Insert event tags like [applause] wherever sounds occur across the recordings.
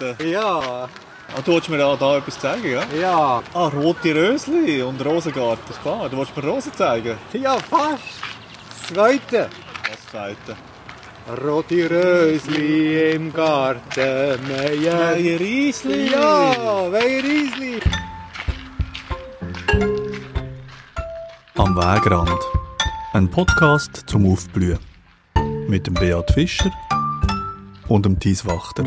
Rosengarten. Ja, Ah, du wolltest mir auch da etwas zeigen, ja? ja, Ah, rote Rösli und Rosengarten, klar. Du wolltest mir Rosen zeigen? ja, fast. Zweite. Was zweite? Rote Rösli im Garten, Meier. Riesli. Ja, Meier Riesli. Am Wegrand. Ein Podcast zum Aufblühen. Mit dem Beat Fischer und dem Thies Wachter.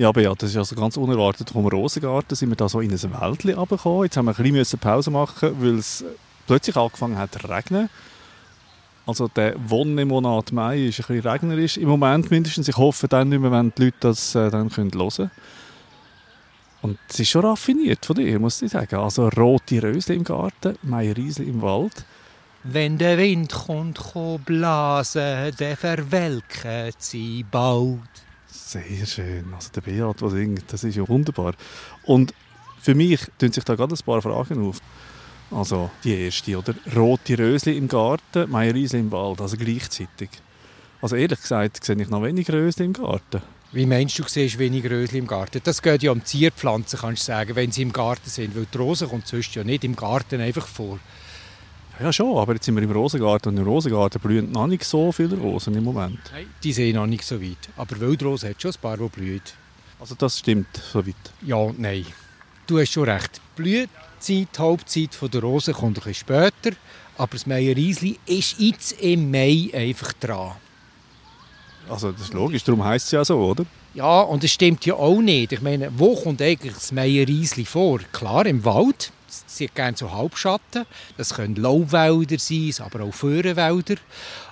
Ja, Beat, das ist also ganz unerwartet. Vom Rosengarten sind wir da so in ein Wäldchen runtergekommen. Jetzt haben wir ein bisschen Pause machen, weil es plötzlich angefangen hat zu regnen. Also der Wonnemonat Mai ist ein bisschen regnerisch. Im Moment mindestens. Ich hoffe dann nicht mehr, wenn die Leute das äh, dann hören können. Und es ist schon raffiniert von dir, muss ich sagen. Also rote Rösli im Garten, Meierriesli im Wald. Wenn der Wind kommt, kommt blasen, der verwelkt sie bald. Sehr schön. Also der Beat, der singt, das ist ja wunderbar. Und für mich tun sich da gerade ein paar Fragen auf. Also die erste, oder? Rote Rösli im Garten, Meierriesli im Wald, also gleichzeitig. Also ehrlich gesagt sehe ich noch wenig Rösli im Garten. Wie meinst du, du siehst wenig Rösli im Garten? Das geht ja um Zierpflanzen, kannst du sagen, wenn sie im Garten sind. Weil die Rose kommt sonst ja nicht im Garten einfach vor. Ja schon, aber jetzt sind wir im Rosengarten und im Rosengarten blühen noch nicht so viele Rosen im Moment. Nein, die sehen noch nicht so weit. Aber Wildrose hat schon ein paar, die blühen. Also das stimmt soweit. Ja und nein. Du hast schon recht. Die Blühzeit, die Hauptzeit von der Rose kommt ein bisschen später. Aber das Meierriesli ist jetzt im Mai einfach dran. Also das ist logisch, darum heisst es ja so, oder? Ja, und es stimmt ja auch nicht. Ich meine, wo kommt eigentlich das Meierriesli vor? Klar, im Wald. Sie hat gerne so Halbschatten. Das können Laubwälder sein, aber auch Föhrenwälder.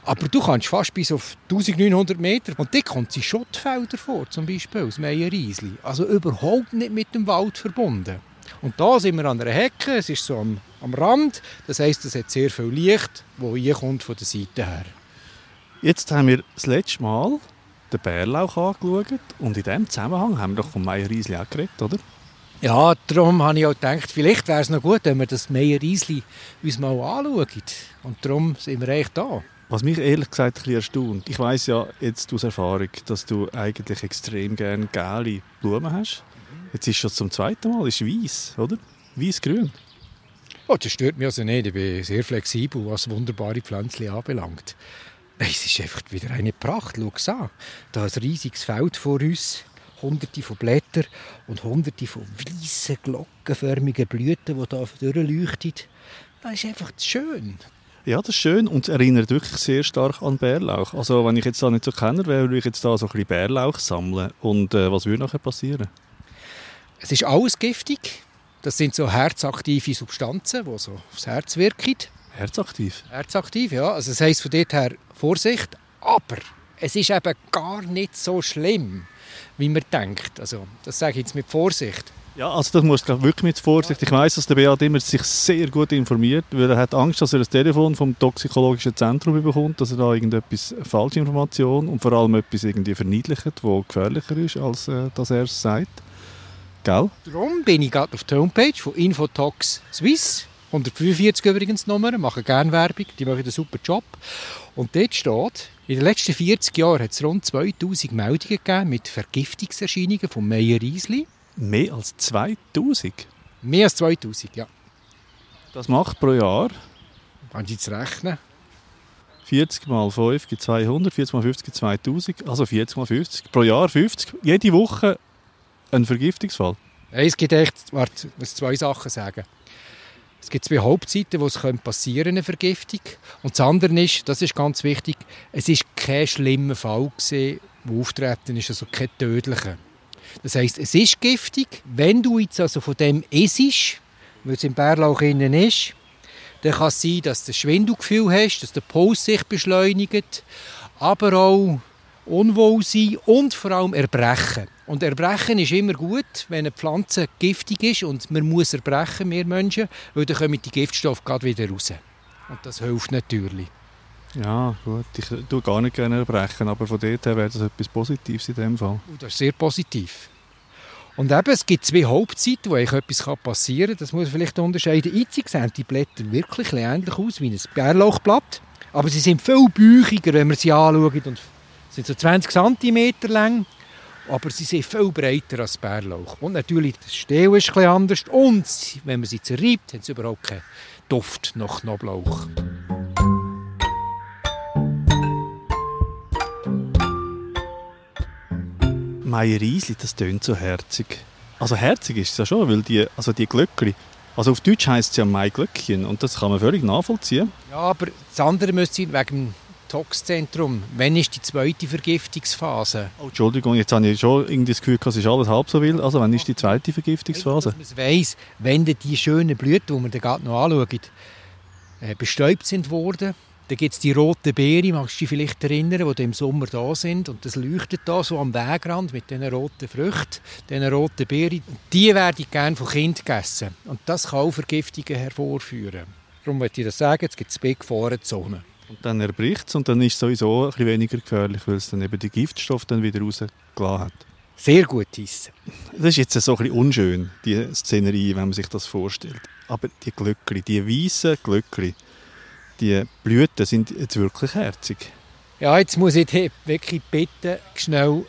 Aber du kannst fast bis auf 1900 Meter. Und dort kommt sie Schottfelder vor, zum Beispiel, das Meierriesli. Also überhaupt nicht mit dem Wald verbunden. Und da sind wir an einer Hecke, es ist so am, am Rand. Das heisst, es hat sehr viel Licht, das hier kommt von der Seite her. Jetzt haben wir das letzte Mal den Bärlauch angeschaut und in diesem Zusammenhang haben wir doch vom Meierriesli auch geredet, oder? Ja, darum habe ich auch gedacht, vielleicht wäre es noch gut, wenn wir das Meierriesli uns mal anschauen. Und darum sind wir eigentlich da. Was mich ehrlich gesagt ein bisschen erstaunt, ich weiss ja jetzt aus Erfahrung, dass du eigentlich extrem gerne gelbe Blumen hast. Jetzt ist es schon zum zweiten Mal, ist weiß, oder? Weiß-grün. Oh, das stört mich also nicht. Ich bin sehr flexibel, was wunderbare Pflänzchen anbelangt. Es ist einfach wieder eine Pracht. Schau es an. Da ein riesiges Feld vor uns. Hunderte von Blättern und hunderte von weißen, glockenförmigen Blüten, die da durchleuchten. Das ist einfach schön. Ja, das ist schön und es erinnert wirklich sehr stark an Bärlauch. Also wenn ich jetzt da nicht so Kenner wäre, würde ich jetzt da so ein bisschen Bärlauch sammeln. Und äh, was würde nachher passieren? Es ist alles giftig. Das sind so herzaktive Substanzen, die so aufs Herz wirken. Herzaktiv. Herzaktiv, ja. Also das heisst von dort her Vorsicht. Aber es ist eben gar nicht so schlimm, wie man denkt. Also das sage ich jetzt mit Vorsicht. Ja, also das muss ich wirklich mit Vorsicht. Ich weiß, dass der Beat immer sich sehr gut informiert, weil er hat Angst, dass er das Telefon vom toxikologischen Zentrum bekommt, dass er da irgendetwas falsche Information und vor allem etwas irgendwie verniedlicht, wo gefährlicher ist, als äh, dass er es sagt. Gell? Darum bin ich gerade auf der Homepage von Infotox Swiss. 145 übrigens Nummer, machen gerne Werbung, die machen einen super Job. Und dort steht, in den letzten 40 Jahren hat es rund 2000 Meldungen gegeben mit Vergiftungserscheinungen vom Meierriesli. Mehr als 2000. Mehr als 2000, ja. Das macht pro Jahr Kannst du jetzt rechnen? 40 mal 5 gibt 200, 40 mal 50 gibt 2000, also 40 mal 50. Pro Jahr 50. Jede Woche ein Vergiftungsfall. Es gibt echt, warte, ich muss zwei Sachen sagen. Es gibt zwei Hauptzeiten, wo es passieren eine Vergiftung. Und das andere ist, das ist ganz wichtig, es ist kein schlimmer Fall gewesen, der auftreten ist, also kein tödlicher. Das heisst, es ist giftig. Wenn du jetzt also von dem isst, weil es im Bärlauch innen ist, dann kann es sein, dass du ein Schwindelgefühl hast, dass der Puls sich beschleunigt, aber auch Unwohlsein und vor allem Erbrechen. Und Erbrechen ist immer gut, wenn eine Pflanze giftig ist und man muss erbrechen, wir Menschen, weil dann kommen die Giftstoffe gerade wieder raus. Und das hilft natürlich. Ja, gut. Ich tue gar nicht gerne erbrechen, aber von dort her wäre das etwas Positives in dem Fall. Und das ist sehr positiv. Und eben, es gibt zwei Hauptzeiten, wo etwas passieren kann. Das muss man vielleicht unterscheiden. Einzig sehen die Blätter wirklich ähnlich aus wie ein Bärlauchblatt. Aber sie sind viel büchiger, wenn man sie anschaut. Und sind so 20 cm lang. Aber sie sind viel breiter als Bärlauch. Und natürlich, das Steel ist etwas anders. Und wenn man sie zerreibt, haben sie überhaupt keinen Duft nach Knoblauch. Meierriesli, das tönt so herzig. Also herzig ist es ja schon, weil die, also die Glöckli, also auf Deutsch heisst es ja Maiglöckchen und das kann man völlig nachvollziehen. Ja, aber das andere müsste sein, wegen Toxzentrum. Wann ist die zweite Vergiftungsphase? Oh, Entschuldigung, jetzt habe ich schon irgendwie das Gefühl, es ist alles halb so wild. Also wann ist die zweite Vergiftungsphase? Dass man weiss, wenn die schönen Blüten, die man da gerade noch anschaut, äh, bestäubt sind worden, dann gibt es die roten Beeren, magst du dich vielleicht erinnern, die im Sommer da sind. Und das leuchtet da so am Wegrand mit diesen roten Früchten, diesen roten Beeren. Die werden gerne von Kindern gegessen. Und das kann auch Vergiftungen hervorführen. Darum möchte ich das sagen, es gibt zwei Gefahrenzonen. Und dann erbricht es und dann ist es sowieso ein bisschen weniger gefährlich, weil es dann eben die Giftstoffe dann wieder rausgelassen hat. Sehr gut hissen. Das ist jetzt so ein bisschen unschön, die Szenerie, wenn man sich das vorstellt. Aber die Glöckli, die weißen Glöckli, die Blüten sind jetzt wirklich herzig. Ja, jetzt muss ich dich wirklich bitten, schnell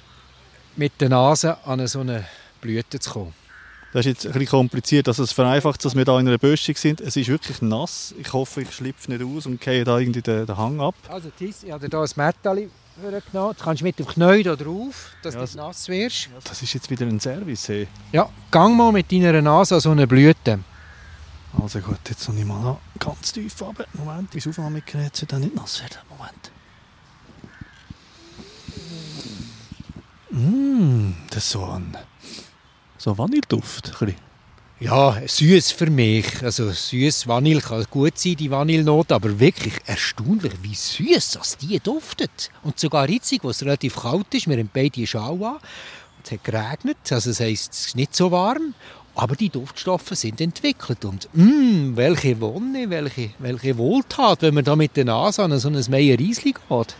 mit der Nase an so eine Blüte zu kommen. Das ist jetzt ein bisschen kompliziert, also es vereinfacht, dass wir da in einer Böschung sind. Es ist wirklich nass. Ich hoffe, ich schlüpfe nicht aus und gehe da irgendwie den, den Hang ab. Also Tis, ich habe dir hier ein Metalli genommen. Jetzt kannst du mit dem Knie da drauf, dass Ja, du nicht nass wirst. Das ist jetzt wieder ein Service. Hey. Ja, gang mal mit deiner Nase an so eine Blüte. Also gut, jetzt noch ich mal noch ganz tief runter. Moment, das Aufnahmegerät soll dann nicht nass werden. Moment. Mmh, das ist so Vanilleduft. Ja, süß für mich. Also süß Vanille kann gut sein, die Vanillenote, aber wirklich erstaunlich, wie süß das die duftet. Und sogar jetzt, wo es relativ kalt ist, wir haben beide Schau an, es hat geregnet, also das heisst, es ist nicht so warm, aber die Duftstoffe sind entwickelt und mh, welche Wonne, welche, welche Wohltat, wenn man da mit der Nase an so ein Meierriesli geht.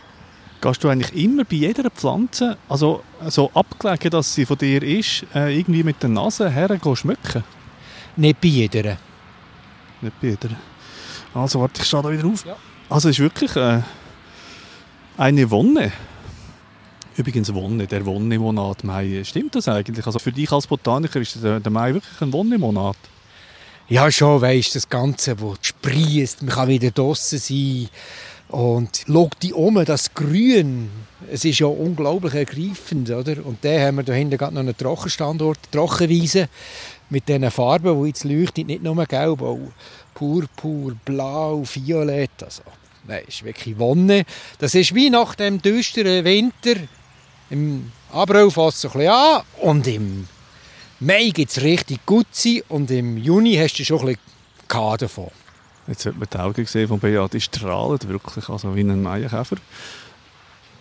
Gehst du eigentlich immer bei jeder Pflanze, also so abgelegen, dass sie von dir ist, äh, irgendwie mit der Nase her schmücken? Nicht bei jeder. Nicht bei jeder. Also warte, ich stehe da wieder auf. Ja. Also es ist wirklich äh, eine Wonne. Übrigens Wonne, der Wonnemonat Mai. Stimmt das eigentlich? Also für dich als Botaniker ist der, der Mai wirklich ein Wonnemonat? Ja, schon, weisst das Ganze, wo sprießt, man kann wieder draussen sein. Und schau die um, das Grün, es ist ja unglaublich ergreifend, oder? Und dann haben wir da hinten gerade noch einen Trockenstandort, Trockenwiese, mit diesen Farben, die jetzt leuchten, nicht nur gelb, auch purpur, blau, violett, also, nein, ist wirklich Wonne. Das ist wie nach dem düsteren Winter, im April fängt es ein bisschen an und im Mai gibt es richtig gut sein und im Juni hast du schon ein bisschen davon. Jetzt hat man die Augen gesehen von Beat, die strahlen wirklich, also wie ein Maienkäfer.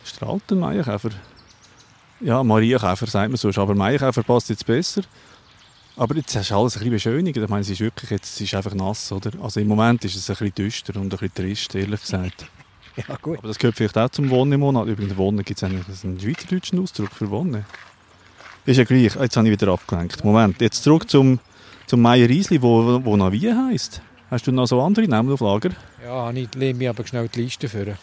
Strahlt ein Maienkäfer? Ja, Marienkäfer sagt man sonst, aber Maienkäfer passt jetzt besser. Aber jetzt hast du alles ein bisschen beschönigt. Ich meine, es ist wirklich, jetzt es ist einfach nass, oder? Also im Moment ist es ein bisschen düster und ein bisschen trist, ehrlich gesagt. Ja, gut. Aber das gehört vielleicht auch zum Wonnemonat. Übrigens, Wonne gibt es eigentlich einen schweizerdeutschen Ausdruck für Wonne. Ist ja gleich. Jetzt habe ich wieder abgelenkt. Moment, jetzt zurück zum, zum Meier Riesli, wo, wo wie heisst. Hast du noch so andere Namen auf Lager? Ja, ich lehne mich aber schnell die Liste vor.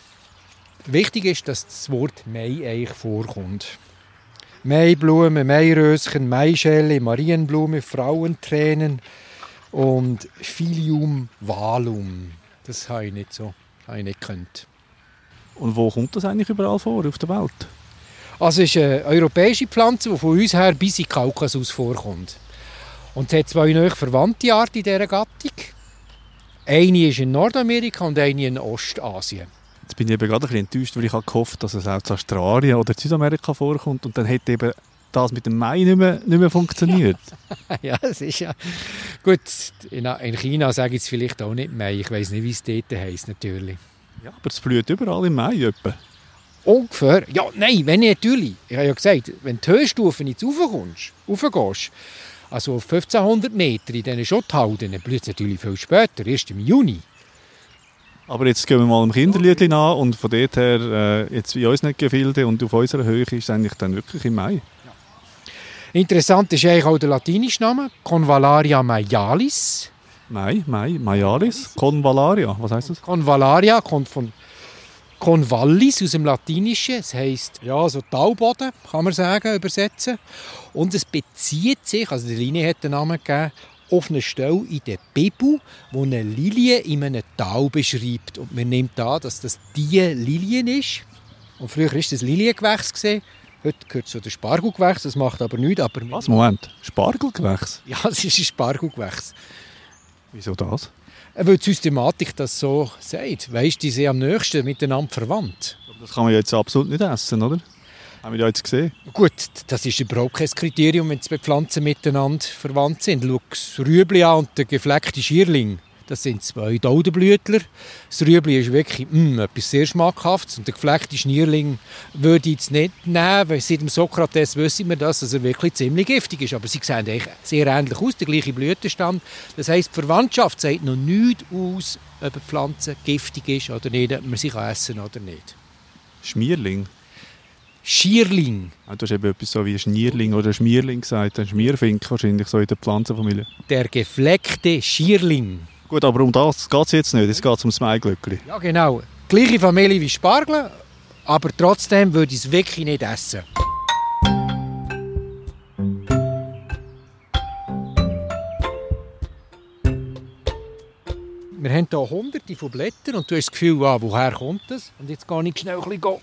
Wichtig ist, dass das Wort Mai eigentlich vorkommt. Maiblume, Mairöschen, Maischelle, Marienblume, Frauentränen und Filium valum. Das habe ich nicht so, habe ich nicht gekannt. Und wo kommt das eigentlich überall vor auf der Welt? Also es ist eine europäische Pflanze, die von uns her bis in Kaukasus vorkommt. Und es hat zwei neue verwandte Arten in dieser Gattung. Eine ist in Nordamerika und eine in Ostasien. Jetzt bin ich eben gerade ein bisschen enttäuscht, weil ich habe gehofft, dass es auch zu Australien oder Südamerika vorkommt und dann hätte eben das mit dem Mai nicht mehr, nicht mehr funktioniert. [laughs] ja, es ist ja... Gut, in, in China sage ich es vielleicht auch nicht Mai. Ich weiß nicht, wie es dort heisst, natürlich. Ja, aber es blüht überall im Mai etwa. Ungefähr. Ja, nein, wenn ich natürlich... Ich habe ja gesagt, wenn die Höchststufen jetzt raufkommst, raufgehst, also auf 1500 Meter in diesen Schotthalden, blüht es natürlich viel später, erst im Juni. Aber jetzt gehen wir mal im Kinderliedchen an und von dort her, äh, jetzt in unseren Gefilden und auf unserer Höhe ist es eigentlich dann wirklich im Mai. Interessant ist eigentlich auch der latinische Name, Convallaria maialis. Mai, Mai, Maialis, Convallaria, was heißt das? Convallaria kommt von Convallis aus dem Latinischen. Es heisst, ja, so Talboden, kann man sagen, übersetzen. Und es bezieht sich, also die Linie hat den Namen gegeben, auf eine Stelle in der Bibel, wo eine Lilie in einem Tal beschreibt. Und man nimmt an, dass das die Lilie ist. Und früher war das Liliengewächs. gewesen. Heute gehört zu den Spargelgewächs, das macht aber nichts. Aber Was, Moment, Spargelgewächs? Ja, [laughs] es ist ein Spargelgewächs. Wieso das? Weil die Systematik das so sagt. Weißt die sind am nächsten miteinander verwandt. Das kann man jetzt absolut nicht essen, oder? Haben wir ja jetzt gesehen. Gut, das ist überhaupt kein Kriterium, wenn zwei Pflanzen miteinander verwandt sind. Schau das Rüebli an und der gefleckte Schierling. Das sind zwei Daudenblütler. Das Rüebli ist wirklich mm, etwas sehr Schmackhaftes. Und der gefleckte Schnierling würde ich jetzt nicht nehmen, weil seit dem Sokrates wissen wir das, dass er wirklich ziemlich giftig ist. Aber sie sehen eigentlich sehr ähnlich aus, der gleiche Blütenstand. Das heisst, die Verwandtschaft sagt noch nichts aus, ob eine Pflanze giftig ist oder nicht, ob man sie kann essen oder nicht. Schmierling. Schierling, Ah, Du hast eben etwas so wie Schnierling oder Schmierling gesagt. Ein Schmierfink wahrscheinlich so in der Pflanzenfamilie. der gefleckte Schierling. Gut, aber um das geht es jetzt nicht. Es geht ums Maiglöckli. Ja, genau. Gleiche Familie wie Spargel, aber trotzdem würde ich es wirklich nicht essen. Wir haben hier hunderte von Blättern und du hast das Gefühl, ah, woher kommt das? Und jetzt gehe ich schnell ein bisschen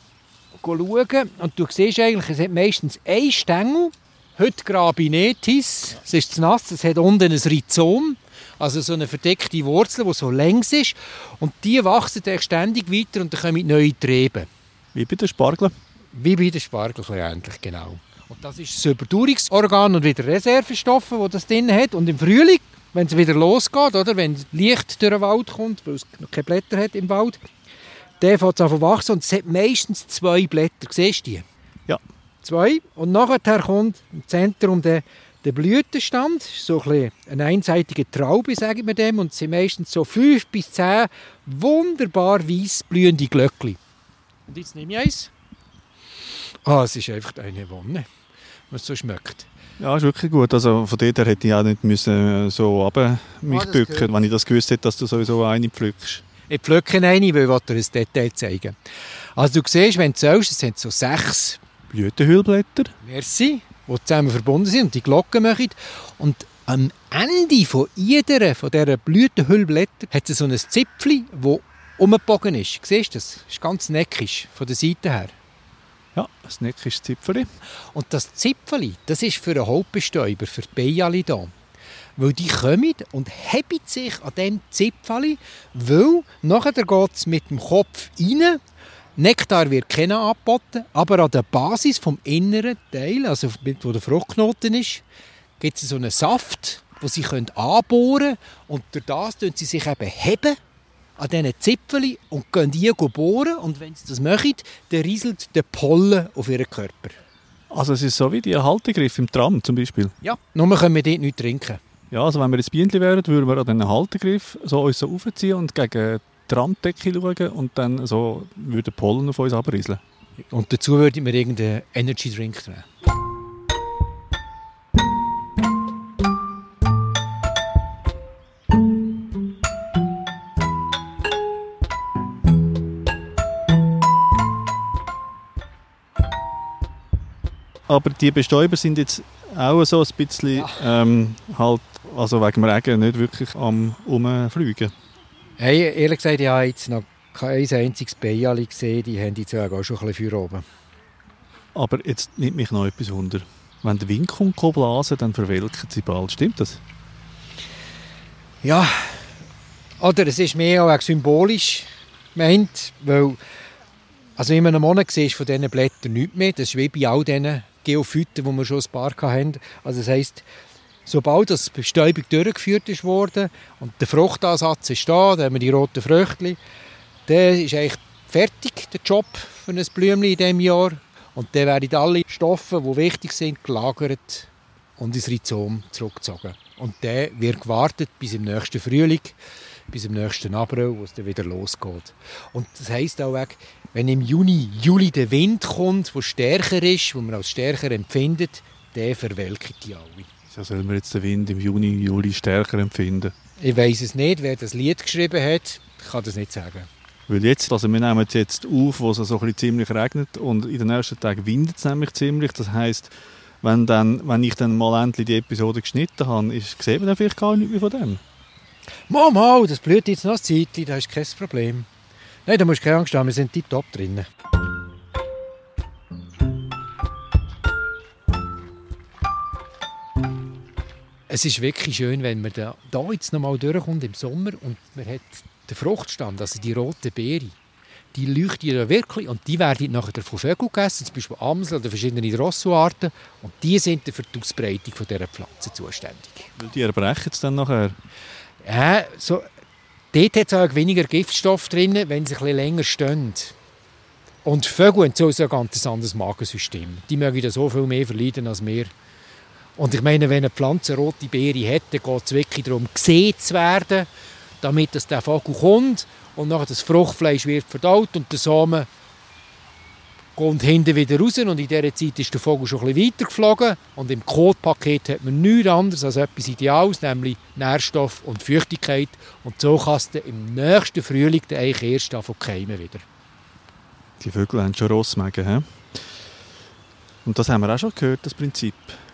schauen und du siehst eigentlich, es hat meistens einen Stängel. Heute Grabinetis, es ist zu nass, es hat unten ein Rhizom, also so eine verdeckte Wurzel, die so längs ist. Und die wachsen dann ständig weiter und dann kommen neue Triebe. Wie bei den Spargeln. Wie bei den Spargel eigentlich, genau. Und das ist das Überdauerungsorgan und wieder Reservestoffe, die das drin hat. Und im Frühling, wenn es wieder losgeht, oder, wenn Licht durch den Wald kommt, weil es noch keine Blätter hat im Wald, der fängt an zu wachsen und es hat meistens zwei Blätter. Siehst du die? Ja. Zwei. Und nachher kommt im Zentrum der, der Blütenstand, so ein bisschen eine einseitige Traube, sagen wir dem, und es sind meistens so fünf bis zehn wunderbar weiß blühende Glöckli. Und jetzt nehme ich eins. Ah, es ist einfach eine Wonne, was so schmeckt. Ja, ist wirklich gut. Also von dort her hätte ich auch nicht müssen äh, so runter mich Ah, bücken, wenn ich das gewusst hätte, dass du sowieso eine pflückst. Ich pflücke eine, weil ich dir ein Detail zeigen Also du siehst, wenn du zählst, es sind so sechs Blütenhüllblätter. Merci, die zusammen verbunden sind und die Glocken machen. Und am Ende von jeder von dieser Blütenhüllblätter hat es so ein Zipfel, das umgebogen ist. Siehst du das? Das ist ganz neckisch von der Seite her. Ja, das neckische Zipfeli. Und das Zipfeli, das ist für einen Hauptbestäuber, für die Beiali da. Weil die kommen und heben sich an diesem Zipfeli, weil nachher geht es mit dem Kopf rein. Nektar wird keiner angeboten, aber an der Basis vom inneren Teil, also wo der Fruchtknoten ist, gibt es so einen Saft, wo sie können anbohren können. Und durch das tun sie sich eben heben an diesen Zipfeli und gehen die bohren. Und wenn sie das machen, dann rieselt der Pollen auf ihren Körper. Also es ist so wie die Haltegriff im Tram zum Beispiel. Ja, nur können wir dort nichts trinken. Ja, also wenn wir ins Bienenli wären, würden wir an diesen Haltegriff so uns so aufziehen und gegen die Randdecke schauen und dann so würde Pollen auf uns abrieseln. Und dazu würde ich mir irgendeinen Energy Drink nehmen. Aber die Bestäuber sind jetzt auch so ein bisschen ähm, halt, also wegen dem Regen nicht wirklich am Umfliegen. Hey, ehrlich gesagt, ich habe jetzt noch kein einziges Beiali gesehen. Die haben jetzt auch schon ein bisschen für oben. Aber jetzt nimmt mich noch etwas wunder. Wenn der Wind kommt, blasen, dann verwelken sie bald. Stimmt das? Ja, oder es ist mehr auch symbolisch gemeint, weil also in einem Monat siehst du von diesen Blättern nichts mehr. Das ist wie bei all diesen Geophyten, die wir schon ein paar hatten. Also das heisst, sobald das Bestäubung durchgeführt ist worden und der Fruchtansatz ist da, dann haben wir die roten Früchte, dann ist eigentlich fertig der Job für ein Blümchen in diesem Jahr. Und dann werden alle Stoffe, die wichtig sind, gelagert und ins Rhizom zurückgezogen. Und dann wird gewartet bis im nächsten Frühling, bis im nächsten April, wo es dann wieder losgeht. Und das heisst auch, wenn im Juni, Juli der Wind kommt, der stärker ist, wo man als stärker empfindet, dann verwelken die alle. Ja, sollen wir jetzt den Wind im Juni, Juli stärker empfinden? Ich weiß es nicht, wer das Lied geschrieben hat. Ich kann das nicht sagen. Weil jetzt, also wir nehmen es jetzt auf, wo es so ein bisschen ziemlich regnet und in den nächsten Tagen windet es nämlich ziemlich. Das heisst, wenn, dann, wenn ich dann mal endlich die Episode geschnitten habe, ist, sieht man dann vielleicht gar nichts mehr von dem. Mal, mal, das blüht jetzt noch ein Zeitchen, das ist kein Problem. Nein, da musst du keine Angst haben, wir sind tiptop drinnen. Es ist wirklich schön, wenn man da, da jetzt noch mal durchkommt im Sommer und man hat den Fruchtstand, also die rote Beere, die leuchten ja wirklich und die werden nachher von Vögeln gegessen, zum Beispiel Amsel oder verschiedene Rossoarten und die sind dann für die Ausbreitung von dieser Pflanze zuständig. Weil die erbrechen es dann nachher. Ja, so, dort hat es auch weniger Giftstoff drin, wenn sie ein bisschen länger stehen. Und Vögel haben so ein ganz anderes Magensystem. Die mögen da so viel mehr verleiden als wir. Und ich meine, wenn eine Pflanze rote Beere hat, dann geht es wirklich darum, gesehen zu werden, damit dass der Vogel kommt und nachher das Fruchtfleisch wird verdaut und der Samen kommt hinten wieder raus und in dieser Zeit ist der Vogel schon ein bisschen geflogen und im Kotpaket hat man nichts anderes als etwas Ideales, nämlich Nährstoff und Feuchtigkeit und so kannst du im nächsten Frühling dann eigentlich erst davon keimen wieder. Die Vögel haben schon Rossmägen. He? Und das haben wir auch schon gehört, das Prinzip,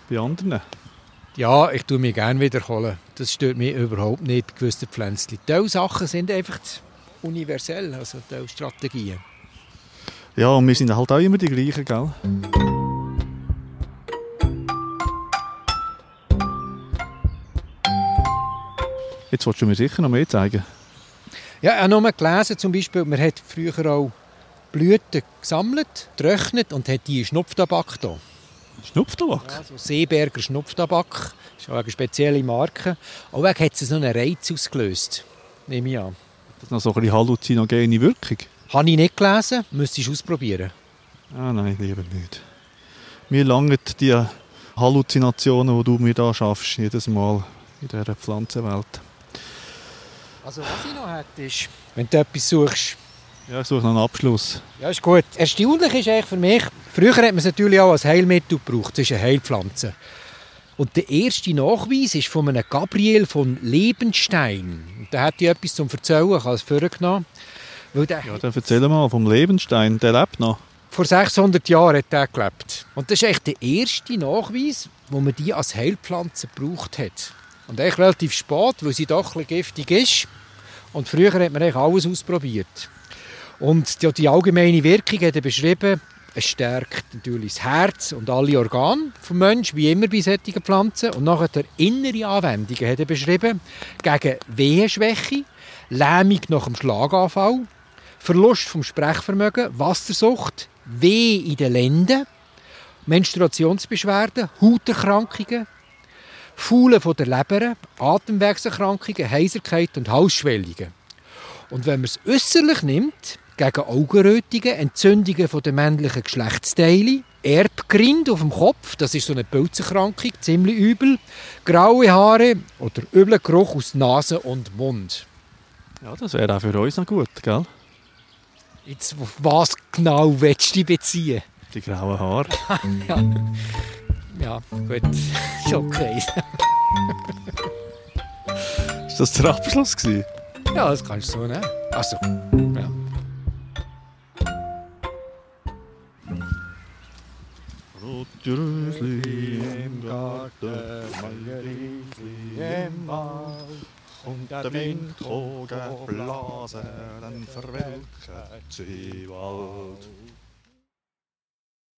bei anderen. Ja, ich tue mich gerne wiederholen. Das stört mich überhaupt nicht bei gewissen Pflänzchen. Diese Sachen sind einfach universell, also diese Strategien. Ja, und wir sind halt auch immer die gleichen, gell? Jetzt willst du mir sicher noch mehr zeigen. Ja, ich habe nur gelesen, zum Beispiel, man hat früher auch Blüten gesammelt, getrocknet und hat die in Schnupftabak da. Schnupftabak? Ja, so Seeberger Schnupftabak. Das ist auch eine spezielle Marke. Auch hat es so einen Reiz ausgelöst. Nehme ich an. Das ist noch so ein bisschen halluzinogene Wirkung. Habe ich nicht gelesen, müsstest du ausprobieren. Ah nein, lieber nicht. Mir langen die Halluzinationen, die du mir da schaffst, jedes Mal in dieser Pflanzenwelt. Also was ich noch hätte, ist, wenn du etwas suchst, Ja, ich suche noch einen Abschluss. Ja, ist gut. Erstaunlich ist eigentlich für mich, früher hat man es natürlich auch als Heilmittel gebraucht. Das ist eine Heilpflanze. Und der erste Nachweis ist von einem Gabriel von Lebenstein. Und da hat ich etwas zum Erzählen, ich habe es vorgenommen. Weil der Ja, dann erzähl mal vom Lebenstein, der lebt noch. vor 600 Jahren hat er gelebt. Und das ist echt der erste Nachweis, wo man die als Heilpflanze gebraucht hat. Und eigentlich relativ spät, weil sie doch ein bisschen giftig ist. Und früher hat man eigentlich alles ausprobiert. Und die, die allgemeine Wirkung hat er beschrieben, es stärkt natürlich das Herz und alle Organe des Menschen, wie immer bei solchen Pflanzen. Und nachher der innere Anwendungen hat er beschrieben, gegen Wehenschwäche, Lähmung nach dem Schlaganfall, Verlust vom Sprechvermögen, Wassersucht, Weh in den Lenden, Menstruationsbeschwerden, Hauterkrankungen, Faulen von der Leber, Atemwegserkrankungen, Heiserkeit und Halsschwellungen. Und wenn man es äußerlich nimmt, gegen Augenrötungen, Entzündungen von der männlichen Geschlechtsteile, Erbgrind auf dem Kopf, das ist so eine Pilzerkrankung, ziemlich übel, graue Haare oder übler Geruch aus Nase und Mund. Ja, das wäre auch für uns noch gut, gell? Jetzt, auf was genau willst du dich beziehen? Die grauen Haare. [laughs] Ja, ja gut, [laughs] ist okay. Ist das der Abschluss gewesen? Ja, das kannst du so nehmen. Also, ja. Rösli im Garten, Rösli im Wald. Und der Wind hoch geblasen, dann verwelkt sie Wald.